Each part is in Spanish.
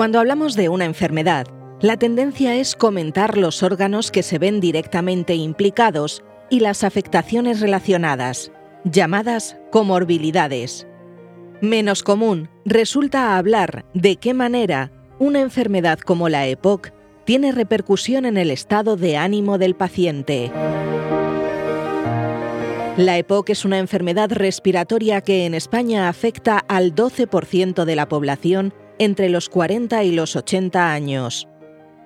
Cuando hablamos de una enfermedad, la tendencia es comentar los órganos que se ven directamente implicados y las afectaciones relacionadas, llamadas comorbilidades. Menos común resulta hablar de qué manera una enfermedad como la EPOC tiene repercusión en el estado de ánimo del paciente. La EPOC es una enfermedad respiratoria que en España afecta al 12% de la población entre los 40 y los 80 años.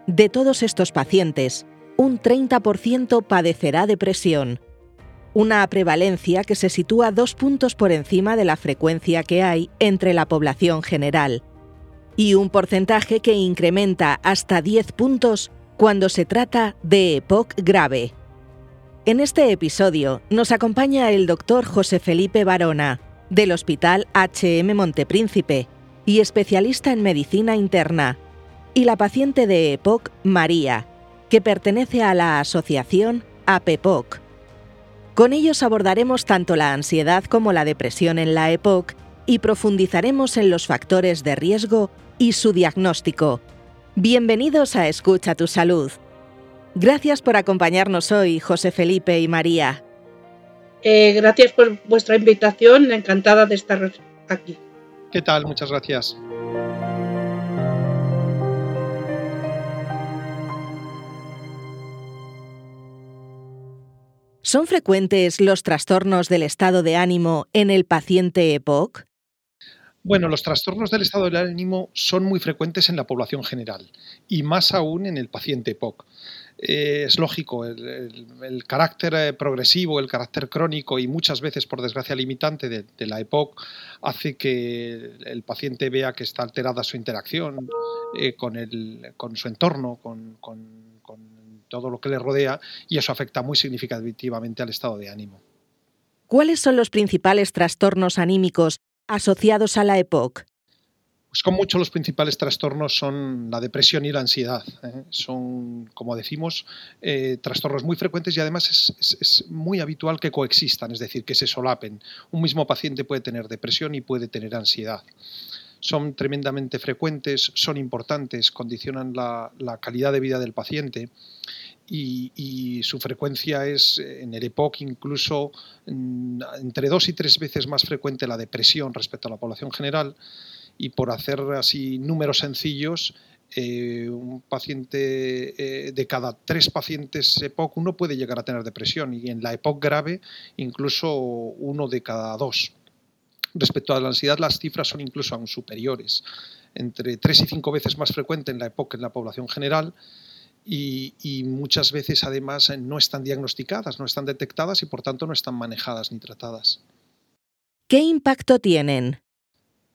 De todos estos pacientes, un 30% padecerá depresión, una prevalencia que se sitúa dos puntos por encima de la frecuencia que hay entre la población general, y un porcentaje que incrementa hasta 10 puntos cuando se trata de EPOC grave. En este episodio nos acompaña el doctor José Felipe Barona, del Hospital HM Montepríncipe y especialista en medicina interna, y la paciente de EPOC, María, que pertenece a la asociación APEPOC. Con ellos abordaremos tanto la ansiedad como la depresión en la EPOC y profundizaremos en los factores de riesgo y su diagnóstico. Bienvenidos a Escucha tu Salud. Gracias por acompañarnos hoy, José Felipe y María. Eh, gracias por vuestra invitación, encantada de estar aquí. ¿Qué tal? Muchas gracias. ¿Son frecuentes los trastornos del estado de ánimo en el paciente EPOC? Bueno, los trastornos del estado del ánimo son muy frecuentes en la población general y más aún en el paciente EPOC. Eh, es lógico, el, carácter eh, progresivo, el carácter crónico y muchas veces, por desgracia, limitante de, la EPOC hace que el paciente vea que está alterada su interacción eh, con, con, su entorno, con, con todo lo que le rodea y eso afecta muy significativamente al estado de ánimo. ¿Cuáles son los principales trastornos anímicos asociados a la EPOC? Pues con mucho los principales trastornos son la depresión y la ansiedad. ¿eh? Son, como decimos, eh, trastornos muy frecuentes y además es, muy habitual que coexistan, es decir, que se solapen. Un mismo paciente puede tener depresión y puede tener ansiedad. Son tremendamente frecuentes, son importantes, condicionan la, calidad de vida del paciente. Y, su frecuencia es en el EPOC incluso mm, entre dos y tres veces más frecuente la depresión respecto a la población general y por hacer así números sencillos, eh, un paciente eh, de cada tres pacientes EPOC, uno puede llegar a tener depresión y en la EPOC grave incluso uno de cada dos. Respecto a la ansiedad, las cifras son incluso aún superiores, entre tres y cinco veces más frecuente en la EPOC que en la población general. Y, y, muchas veces además no están diagnosticadas, no están detectadas y por tanto no están manejadas ni tratadas. ¿Qué impacto tienen?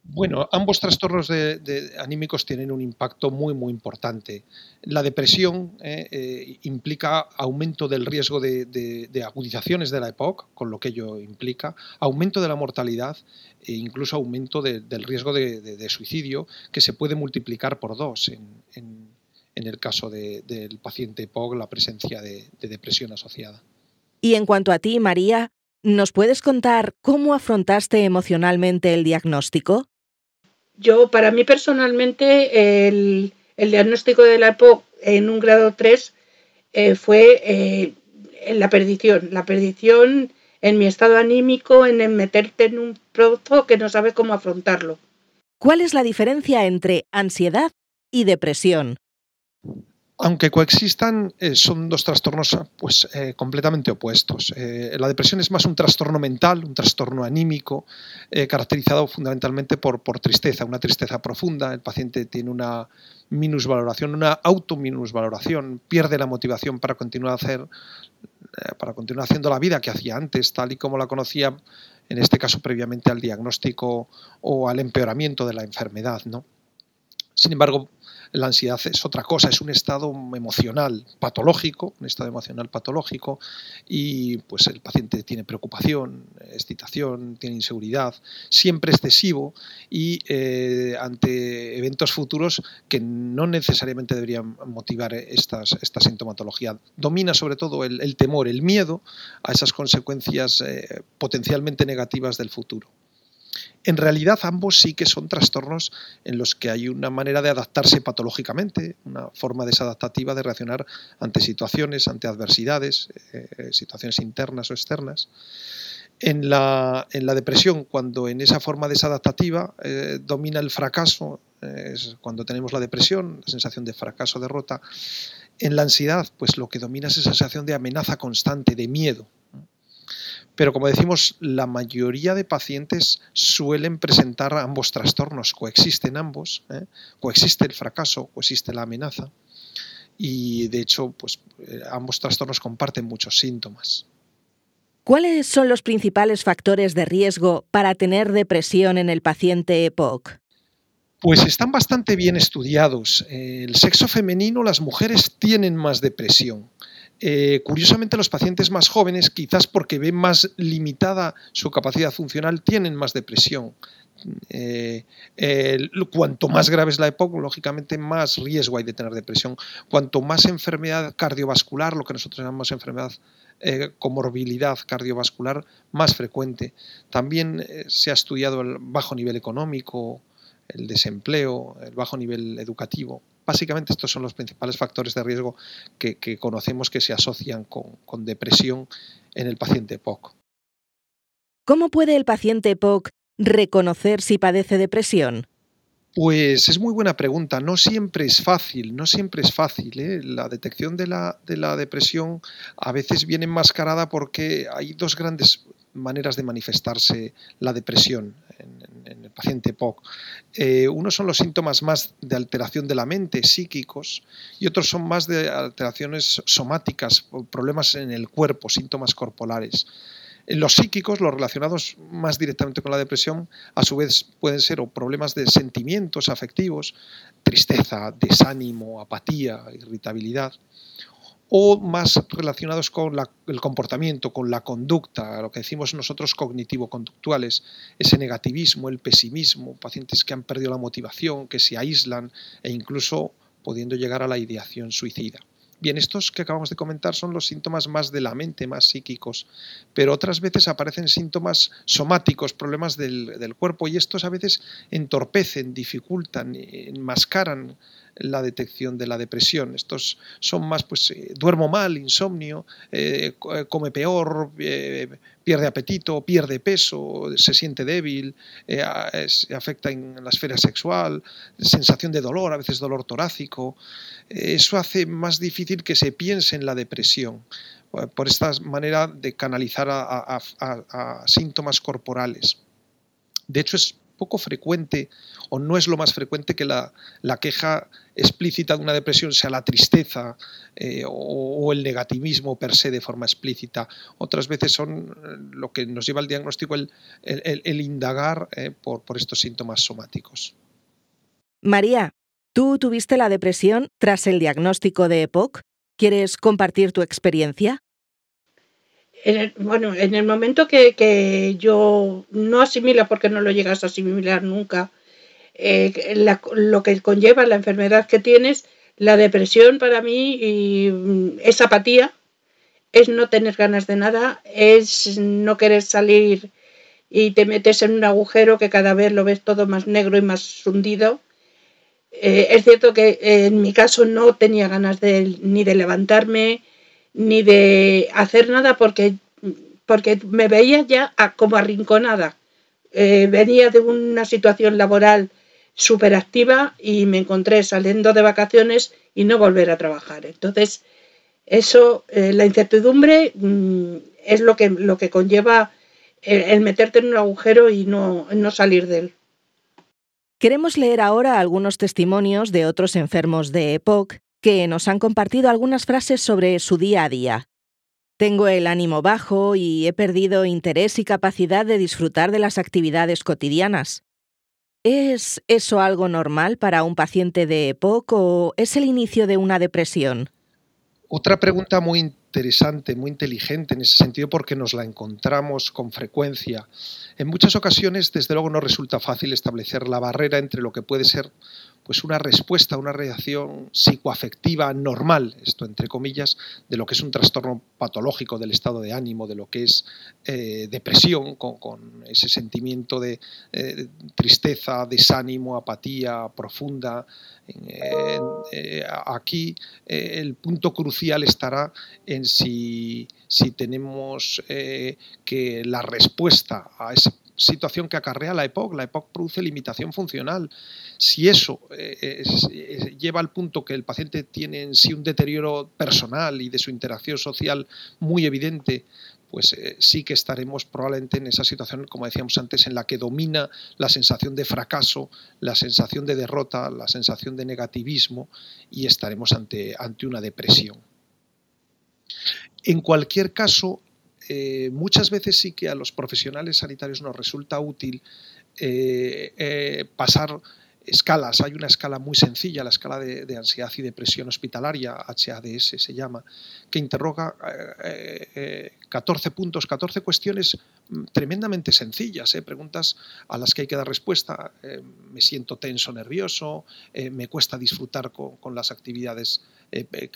Bueno, ambos trastornos de, anímicos tienen un impacto muy, muy importante. La depresión eh, eh, implica aumento del riesgo de, agudizaciones de la EPOC, con lo que ello implica, aumento de la mortalidad e incluso aumento del riesgo de, suicidio, que se puede multiplicar por dos en, el caso del paciente EPOC, la presencia de depresión asociada. Y en cuanto a ti, María, ¿nos puedes contar cómo afrontaste emocionalmente el diagnóstico? Yo, para mí personalmente, el, diagnóstico de la EPOC en un grado 3 eh, fue eh, la perdición, la perdición en mi estado anímico, en meterte en un producto que no sabes cómo afrontarlo. ¿Cuál es la diferencia entre ansiedad y depresión? Aunque coexistan, eh, son dos trastornos pues, eh, completamente opuestos. Eh, la depresión es más un trastorno mental, un trastorno anímico, caracterizado fundamentalmente por, por, tristeza, una tristeza profunda. El paciente tiene una minusvaloración, una autominusvaloración, pierde la motivación para continuar, hacer, para continuar haciendo la vida que hacía antes, tal y como la conocía, en este caso previamente al diagnóstico o al empeoramiento de la enfermedad. ¿no? Sin embargo, la ansiedad es otra cosa, es un estado emocional patológico, un estado emocional patológico, y pues el paciente tiene preocupación, excitación, tiene inseguridad, siempre excesivo y eh, ante eventos futuros que no necesariamente deberían motivar esta sintomatología. Domina sobre todo el, temor, el miedo a esas consecuencias eh, potencialmente negativas del futuro. En realidad ambos sí que son trastornos en los que hay una manera de adaptarse patológicamente, una forma desadaptativa de reaccionar ante situaciones, ante adversidades, eh, situaciones internas o externas. En la, depresión, cuando en esa forma desadaptativa eh, domina el fracaso, cuando tenemos la depresión, la sensación de fracaso, derrota, en la ansiedad, pues lo que domina es esa sensación de amenaza constante, de miedo. Pero como decimos, la mayoría de pacientes suelen presentar ambos trastornos, coexisten ambos, ¿eh? coexiste el fracaso, coexiste la amenaza y de hecho pues, eh, ambos trastornos comparten muchos síntomas. ¿Cuáles son los principales factores de riesgo para tener depresión en el paciente EPOC? Pues están bastante bien estudiados. El sexo femenino, las mujeres tienen más depresión. Eh, curiosamente, los pacientes más jóvenes, quizás porque ven más limitada su capacidad funcional, tienen más depresión. Eh, cuanto más grave es la EPOC, lógicamente más riesgo hay de tener depresión. Cuanto más enfermedad cardiovascular, lo que nosotros llamamos enfermedad eh, comorbilidad cardiovascular, más frecuente. También se ha estudiado el bajo nivel económico, el desempleo, el bajo nivel educativo. Básicamente estos son los principales factores de riesgo que, conocemos que se asocian con, con, depresión en el paciente POC. ¿Cómo puede el paciente POC reconocer si padece depresión? Pues es muy buena pregunta. No siempre es fácil, no siempre es fácil. ¿eh? La detección de la, de la, depresión a veces viene enmascarada porque hay dos grandes maneras de manifestarse la depresión en, el paciente POC. Eh, unos son los síntomas más de alteración de la mente, psíquicos, y otros son más de alteraciones somáticas, problemas en el cuerpo, síntomas corporales. Los psíquicos, los relacionados más directamente con la depresión, a su vez pueden ser problemas de sentimientos afectivos, tristeza, desánimo, apatía, irritabilidad, o más relacionados con el comportamiento, con la conducta, lo que decimos nosotros cognitivo-conductuales, ese negativismo, el pesimismo, pacientes que han perdido la motivación, que se aíslan e incluso pudiendo llegar a la ideación suicida. Bien, estos que acabamos de comentar son los síntomas más de la mente, más psíquicos, pero otras veces aparecen síntomas somáticos, problemas del, cuerpo, y estos a veces entorpecen, dificultan, enmascaran la detección de la depresión. Estos son más, pues, eh, duermo mal, insomnio, eh, eh, come peor, pierde apetito, pierde peso, se siente débil, afecta en la esfera sexual, sensación de dolor, a veces dolor torácico. Eso hace más difícil que se piense en la depresión por esta manera de canalizar a síntomas corporales. De hecho, es poco frecuente o no es lo más frecuente que la, queja explícita de una depresión sea la tristeza eh, o, el negativismo per se de forma explícita. Otras veces son eh, lo que nos lleva al diagnóstico el, indagar eh, por, por estos síntomas somáticos. María, ¿tú tuviste la depresión tras el diagnóstico de EPOC? ¿Quieres compartir tu experiencia? bueno, en el momento que, yo no asimila, porque no lo llegas a asimilar nunca, eh, lo que conlleva la enfermedad que tienes, la depresión para mí y, mm, es apatía, es no tener ganas de nada, es no querer salir y te metes en un agujero que cada vez lo ves todo más negro y más hundido. Eh, es cierto que en mi caso no tenía ganas de, ni de levantarme, ni de hacer nada porque, porque me veía ya como arrinconada. Eh, venía de una situación laboral súper activa y me encontré saliendo de vacaciones y no volver a trabajar. Entonces, eso, eh, la incertidumbre mm, es lo que, lo que conlleva el, meterte en un agujero y no, no salir de él. Queremos leer ahora algunos testimonios de otros enfermos de EPOC que nos han compartido algunas frases sobre su día a día. Tengo el ánimo bajo y he perdido interés y capacidad de disfrutar de las actividades cotidianas. ¿Es eso algo normal para un paciente de EPOC o es el inicio de una depresión? Otra pregunta muy interesante, muy inteligente en ese sentido porque nos la encontramos con frecuencia. En muchas ocasiones, desde luego, no resulta fácil establecer la barrera entre lo que puede ser pues una respuesta, una reacción psicoafectiva normal, esto entre comillas, de lo que es un trastorno patológico del estado de ánimo, de lo que es eh, depresión, con, ese sentimiento de eh, tristeza, desánimo, apatía profunda. Eh, aquí el punto crucial estará en si, tenemos que la respuesta a esa situación que acarrea la EPOC, la EPOC produce limitación funcional si eso eh, lleva al punto que el paciente tiene en sí un deterioro personal y de su interacción social muy evidente, pues eh, sí que estaremos probablemente en esa situación, como decíamos antes, en la que domina la sensación de fracaso, la sensación de derrota, la sensación de negativismo y estaremos ante, ante una depresión. En cualquier caso, eh, muchas veces sí que a los profesionales sanitarios nos resulta útil pasar escalas. Hay una escala muy sencilla, la escala de, ansiedad y depresión hospitalaria, HADS se llama, que interroga 14 eh, puntos, 14 cuestiones mm, tremendamente sencillas, ¿eh? preguntas a las que hay que dar respuesta. Eh, me siento tenso, nervioso, me cuesta disfrutar con, las actividades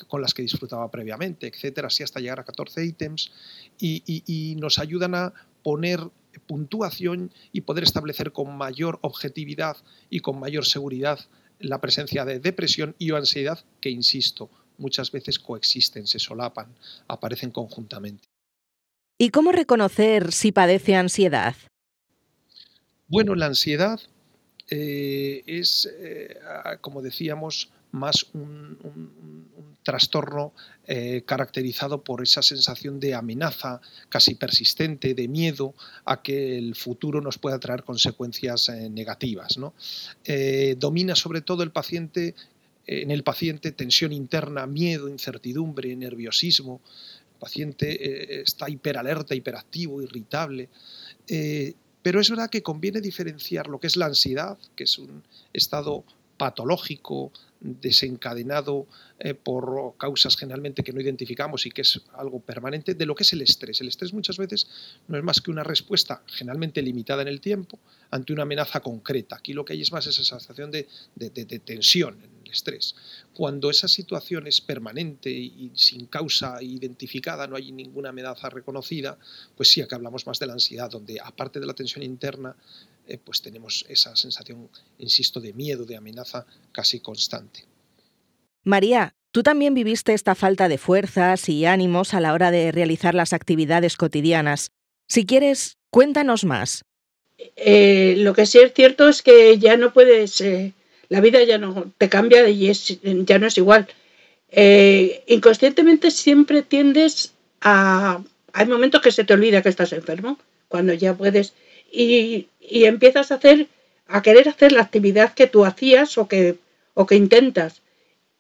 con las que disfrutaba previamente, etcétera, así hasta llegar a 14 ítems y nos ayudan a poner puntuación y poder establecer con mayor objetividad y con mayor seguridad la presencia de depresión y ansiedad que, insisto, muchas veces coexisten, se solapan, aparecen conjuntamente. ¿Y cómo reconocer si padece ansiedad? Bueno, la ansiedad eh, es, eh, como decíamos, más un, trastorno eh, caracterizado por esa sensación de amenaza casi persistente, de miedo a que el futuro nos pueda traer consecuencias negativas. Eh, domina sobre todo el paciente, en el paciente tensión interna, miedo, incertidumbre, nerviosismo. Paciente está hiperalerta, hiperactivo, irritable. pero es verdad que conviene diferenciar lo que es la ansiedad, que es un estado patológico desencadenado eh, por causas generalmente que no identificamos y que es algo permanente, de lo que es el estrés. El estrés muchas veces no es más que una respuesta generalmente limitada en el tiempo ante una amenaza concreta. Aquí lo que hay es más esa sensación de, tensión estrés. Cuando esa situación es permanente y sin causa identificada, no hay ninguna amenaza reconocida, pues sí, acá hablamos más de la ansiedad, donde aparte de la tensión interna, eh, pues tenemos esa sensación, insisto, de miedo, de amenaza casi constante. María, tú también viviste esta falta de fuerzas y ánimos a la hora de realizar las actividades cotidianas. Si quieres, cuéntanos más. Eh, lo que sí es cierto es que ya no puedes, eh, la vida ya no te cambia y ya no es igual. inconscientemente siempre tiendes a... Hay momentos que se te olvida que estás enfermo, cuando ya puedes y, empiezas a hacer, a querer hacer la actividad que tú hacías o que, o que intentas.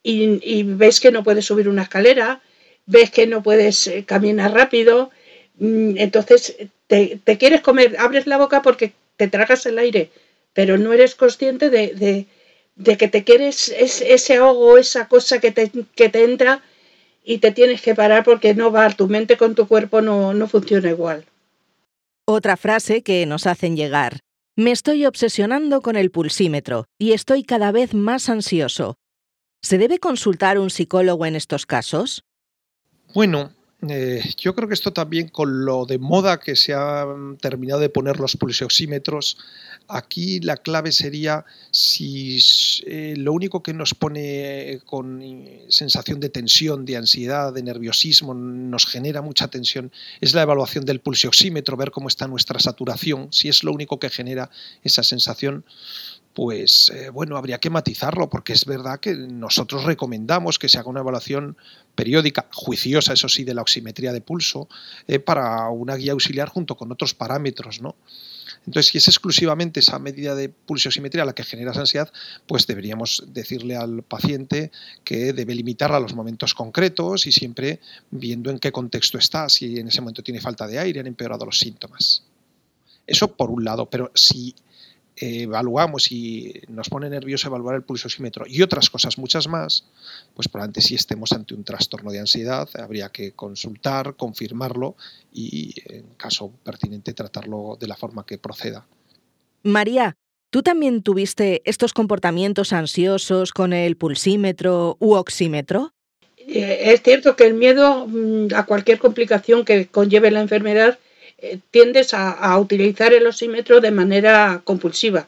Y, ves que no puedes subir una escalera, ves que no puedes eh, caminar rápido, mm, entonces te, quieres comer, abres la boca porque te tragas el aire, pero no eres consciente de, que te quieres ese ahogo, esa cosa que te, que te entra y te tienes que parar porque no va, tu mente con tu cuerpo no, no funciona igual. Otra frase que nos hacen llegar. Me estoy obsesionando con el pulsímetro y estoy cada vez más ansioso. ¿Se debe consultar un psicólogo en estos casos? Bueno, eh, yo creo que esto también con lo de moda que se han terminado de poner los pulsioxímetros, aquí la clave sería si eh, lo único que nos pone con sensación de tensión, de ansiedad, de nerviosismo, nos genera mucha tensión, es la evaluación del pulsioxímetro, ver cómo está nuestra saturación, si es lo único que genera esa sensación pues eh, bueno, habría que matizarlo, porque es verdad que nosotros recomendamos que se haga una evaluación periódica, juiciosa, eso sí, de la oximetría de pulso, eh, para una guía auxiliar junto con otros parámetros, ¿no? Entonces, si es exclusivamente esa medida de pulsioximetría la que genera esa ansiedad, pues deberíamos decirle al paciente que debe limitarla a los momentos concretos y siempre viendo en qué contexto está, si en ese momento tiene falta de aire, han empeorado los síntomas. Eso por un lado, pero si evaluamos y nos pone nervioso evaluar el pulsosímetro y otras cosas muchas más, pues probablemente si estemos ante un trastorno de ansiedad habría que consultar, confirmarlo y en caso pertinente tratarlo de la forma que proceda. María, ¿tú también tuviste estos comportamientos ansiosos con el pulsímetro u oxímetro? Eh, es cierto que el miedo mm, a cualquier complicación que conlleve la enfermedad tiendes a, utilizar el osímetro de manera compulsiva.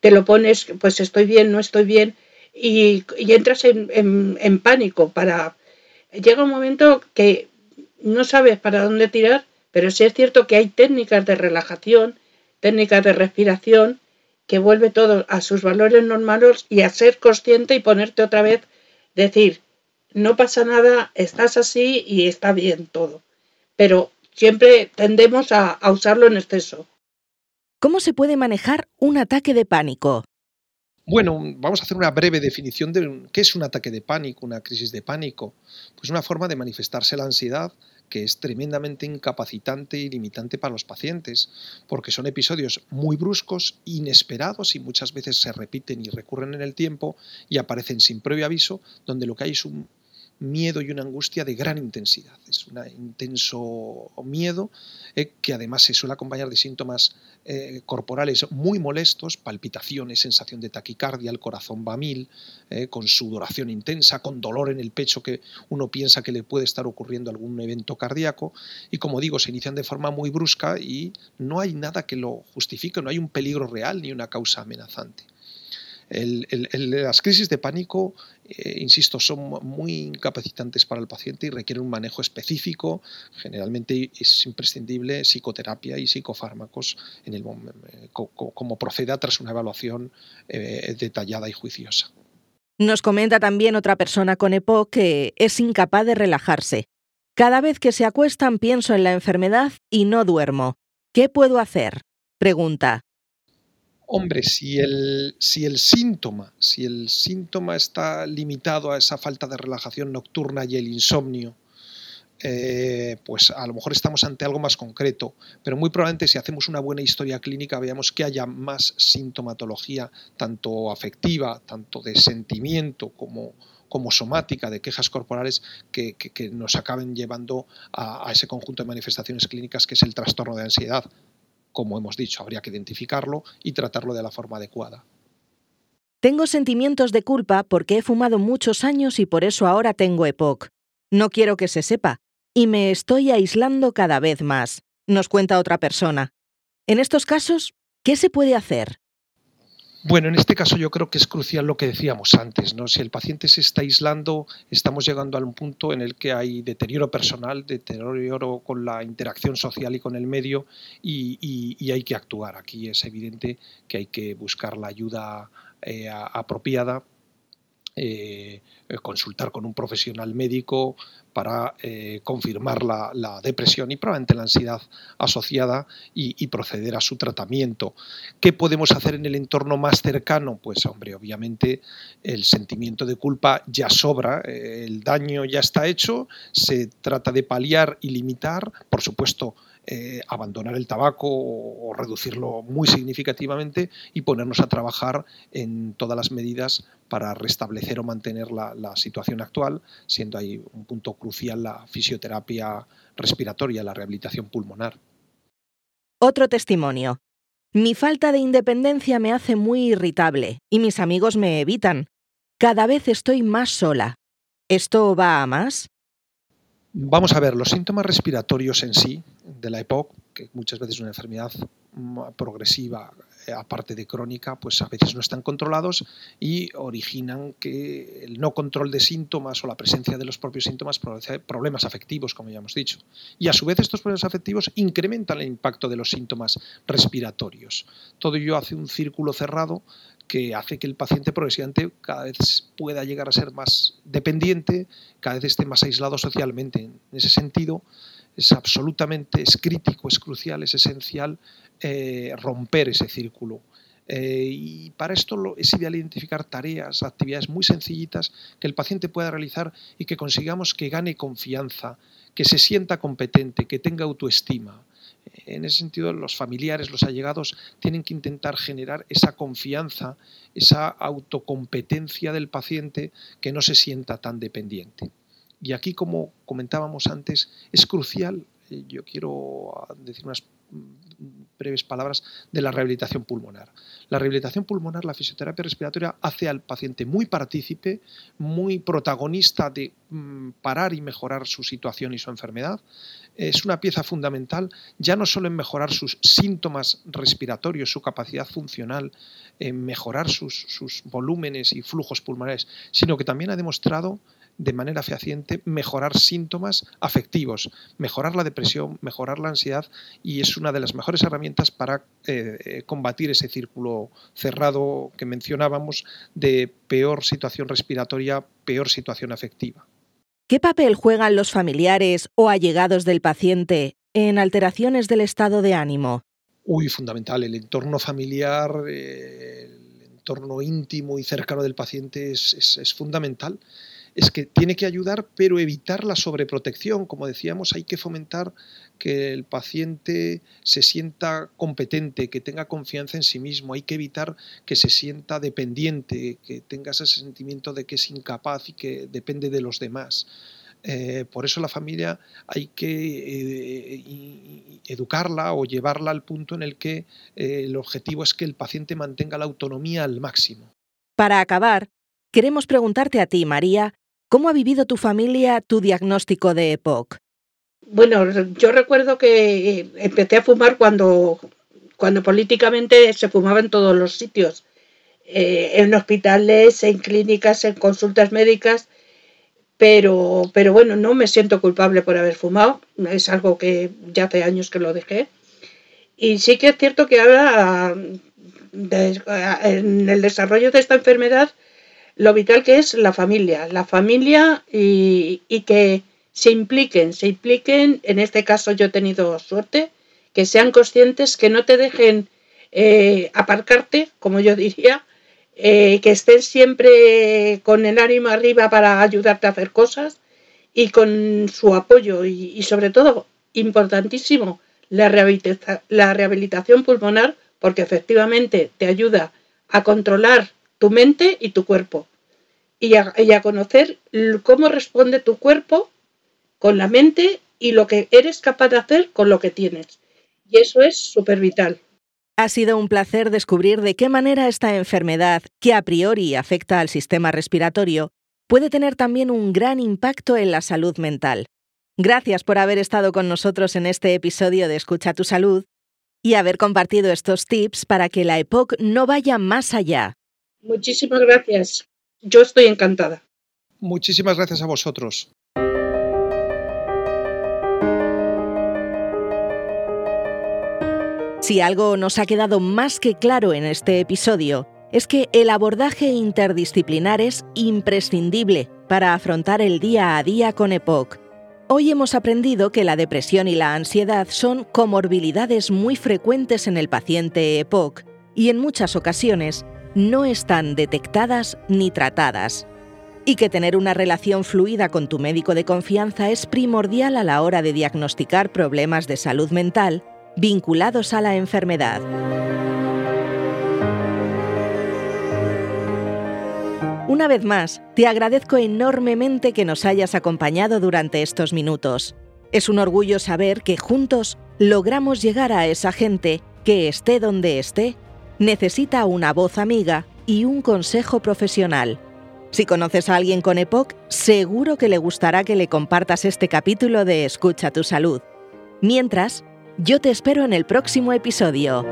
Te lo pones, pues estoy bien, no estoy bien, y, entras en, pánico. Para llega un momento que no sabes para dónde tirar, pero sí es cierto que hay técnicas de relajación, técnicas de respiración que vuelve todo a sus valores normales y a ser consciente y ponerte otra vez, decir, no pasa nada, estás así y está bien todo. Pero siempre tendemos a, usarlo en exceso. ¿Cómo se puede manejar un ataque de pánico? Bueno, vamos a hacer una breve definición de qué es un ataque de pánico, una crisis de pánico. Pues una forma de manifestarse la ansiedad que es tremendamente incapacitante y limitante para los pacientes, porque son episodios muy bruscos, inesperados y muchas veces se repiten y recurren en el tiempo y aparecen sin previo aviso, donde lo que hay es un miedo y una angustia de gran intensidad. Es un intenso miedo eh, que además se suele acompañar de síntomas eh, corporales muy molestos, palpitaciones, sensación de taquicardia, el corazón va mil, eh, con sudoración intensa, con dolor en el pecho que uno piensa que le puede estar ocurriendo algún evento cardíaco. Y como digo, se inician de forma muy brusca y no hay nada que lo justifique, no hay un peligro real ni una causa amenazante las crisis de pánico, eh, insisto, son muy incapacitantes para el paciente y requieren un manejo específico. Generalmente es imprescindible psicoterapia y psicofármacos en el, eh, como proceda tras una evaluación eh, detallada y juiciosa. Nos comenta también otra persona con EPOC que es incapaz de relajarse. Cada vez que se acuestan pienso en la enfermedad y no duermo. ¿Qué puedo hacer? Pregunta. Hombre, si el, síntoma, si el síntoma está limitado a esa falta de relajación nocturna y el insomnio, eh, pues a lo mejor estamos ante algo más concreto, pero muy probablemente si hacemos una buena historia clínica veamos que haya más sintomatología, tanto afectiva, tanto de sentimiento como, como somática, de quejas corporales, que, nos acaben llevando a ese conjunto de manifestaciones clínicas que es el trastorno de ansiedad como hemos dicho, habría que identificarlo y tratarlo de la forma adecuada. Tengo sentimientos de culpa porque he fumado muchos años y por eso ahora tengo EPOC. No quiero que se sepa, y me estoy aislando cada vez más, nos cuenta otra persona. En estos casos, ¿qué se puede hacer? Bueno, en este caso yo creo que es crucial lo que decíamos antes, ¿no? Si el paciente se está aislando, estamos llegando a un punto en el que hay deterioro personal, deterioro con la interacción social y con el medio y, hay que actuar. Aquí es evidente que hay que buscar la ayuda eh, apropiada eh, consultar con un profesional médico para eh, confirmar la, depresión y probablemente la ansiedad asociada y, proceder a su tratamiento. ¿Qué podemos hacer en el entorno más cercano? Pues hombre, obviamente el sentimiento de culpa ya sobra, eh, el daño ya está hecho, se trata de paliar y limitar, por supuesto, eh, abandonar el tabaco o, reducirlo muy significativamente y ponernos a trabajar en todas las medidas para restablecer o mantener la, situación actual, siendo ahí un punto crucial la fisioterapia respiratoria, la rehabilitación pulmonar. Otro testimonio. Mi falta de independencia me hace muy irritable y mis amigos me evitan. Cada vez estoy más sola. ¿Esto va a más? Vamos a ver, los síntomas respiratorios en sí de la EPOC, que muchas veces es una enfermedad progresiva, eh, aparte de crónica, pues a veces no están controlados y originan que el no control de síntomas o la presencia de los propios síntomas produce problemas afectivos, como ya hemos dicho. Y a su vez estos problemas afectivos incrementan el impacto de los síntomas respiratorios. Todo ello hace un círculo cerrado que hace que el paciente progresivamente cada vez pueda llegar a ser más dependiente, cada vez esté más aislado socialmente. En ese sentido, es absolutamente, es crítico, es crucial, es esencial eh, romper ese círculo. Eh, y para esto es ideal identificar tareas, actividades muy sencillitas que el paciente pueda realizar y que consigamos que gane confianza, que se sienta competente, que tenga autoestima. En ese sentido, los familiares, los allegados, tienen que intentar generar esa confianza, esa autocompetencia del paciente que no se sienta tan dependiente. Y aquí, como comentábamos antes, es crucial, eh, yo quiero decir unas breves palabras de la rehabilitación pulmonar. La rehabilitación pulmonar, la fisioterapia respiratoria, hace al paciente muy partícipe, muy protagonista de mm, parar y mejorar su situación y su enfermedad. Es una pieza fundamental ya no solo en mejorar sus síntomas respiratorios, su capacidad funcional, en mejorar sus, sus volúmenes y flujos pulmonares, sino que también ha demostrado de manera fehaciente mejorar síntomas afectivos, mejorar la depresión, mejorar la ansiedad y es una de las mejores herramientas para eh, eh, combatir ese círculo cerrado que mencionábamos de peor situación respiratoria, peor situación afectiva. ¿Qué papel juegan los familiares o allegados del paciente en alteraciones del estado de ánimo? Uy, fundamental. El entorno familiar, el entorno íntimo y cercano del paciente es fundamental es que tiene que ayudar, pero evitar la sobreprotección. Como decíamos, hay que fomentar que el paciente se sienta competente, que tenga confianza en sí mismo, hay que evitar que se sienta dependiente, que tenga ese sentimiento de que es incapaz y que depende de los demás. Eh, por eso la familia hay que eh, educarla o llevarla al punto en el que eh, el objetivo es que el paciente mantenga la autonomía al máximo. Para acabar, queremos preguntarte a ti, María, ¿Cómo ha vivido tu familia tu diagnóstico de EPOC? Bueno, yo recuerdo que eh, empecé a fumar cuando, cuando políticamente se fumaba en todos los sitios, eh, en hospitales, en clínicas, en consultas médicas, pero, pero bueno, no me siento culpable por haber fumado, es algo que ya hace años que lo dejé. Y sí que es cierto que ahora, en el desarrollo de esta enfermedad, lo vital que es la familia, la familia y, que se impliquen, se impliquen, en este caso yo he tenido suerte, que sean conscientes, que no te dejen eh, aparcarte, como yo diría, eh, que estén siempre con el ánimo arriba para ayudarte a hacer cosas y con su apoyo y, sobre todo, importantísimo, la, la rehabilitación pulmonar, porque efectivamente te ayuda a controlar tu mente y tu cuerpo. Y a, conocer cómo responde tu cuerpo con la mente y lo que eres capaz de hacer con lo que tienes. Y eso es súper vital. Ha sido un placer descubrir de qué manera esta enfermedad, que a priori afecta al sistema respiratorio, puede tener también un gran impacto en la salud mental. Gracias por haber estado con nosotros en este episodio de Escucha tu Salud y haber compartido estos tips para que la EPOC no vaya más allá. Muchísimas gracias. Yo estoy encantada. Muchísimas gracias a vosotros. Si algo nos ha quedado más que claro en este episodio, es que el abordaje interdisciplinar es imprescindible para afrontar el día a día con EPOC. Hoy hemos aprendido que la depresión y la ansiedad son comorbilidades muy frecuentes en el paciente EPOC y en muchas ocasiones no están detectadas ni tratadas. Y que tener una relación fluida con tu médico de confianza es primordial a la hora de diagnosticar problemas de salud mental vinculados a la enfermedad. Una vez más, te agradezco enormemente que nos hayas acompañado durante estos minutos. Es un orgullo saber que juntos logramos llegar a esa gente que esté donde esté necesita una voz amiga y un consejo profesional. Si conoces a alguien con EPOC, seguro que le gustará que le compartas este capítulo de Escucha tu salud. Mientras, yo te espero en el próximo episodio.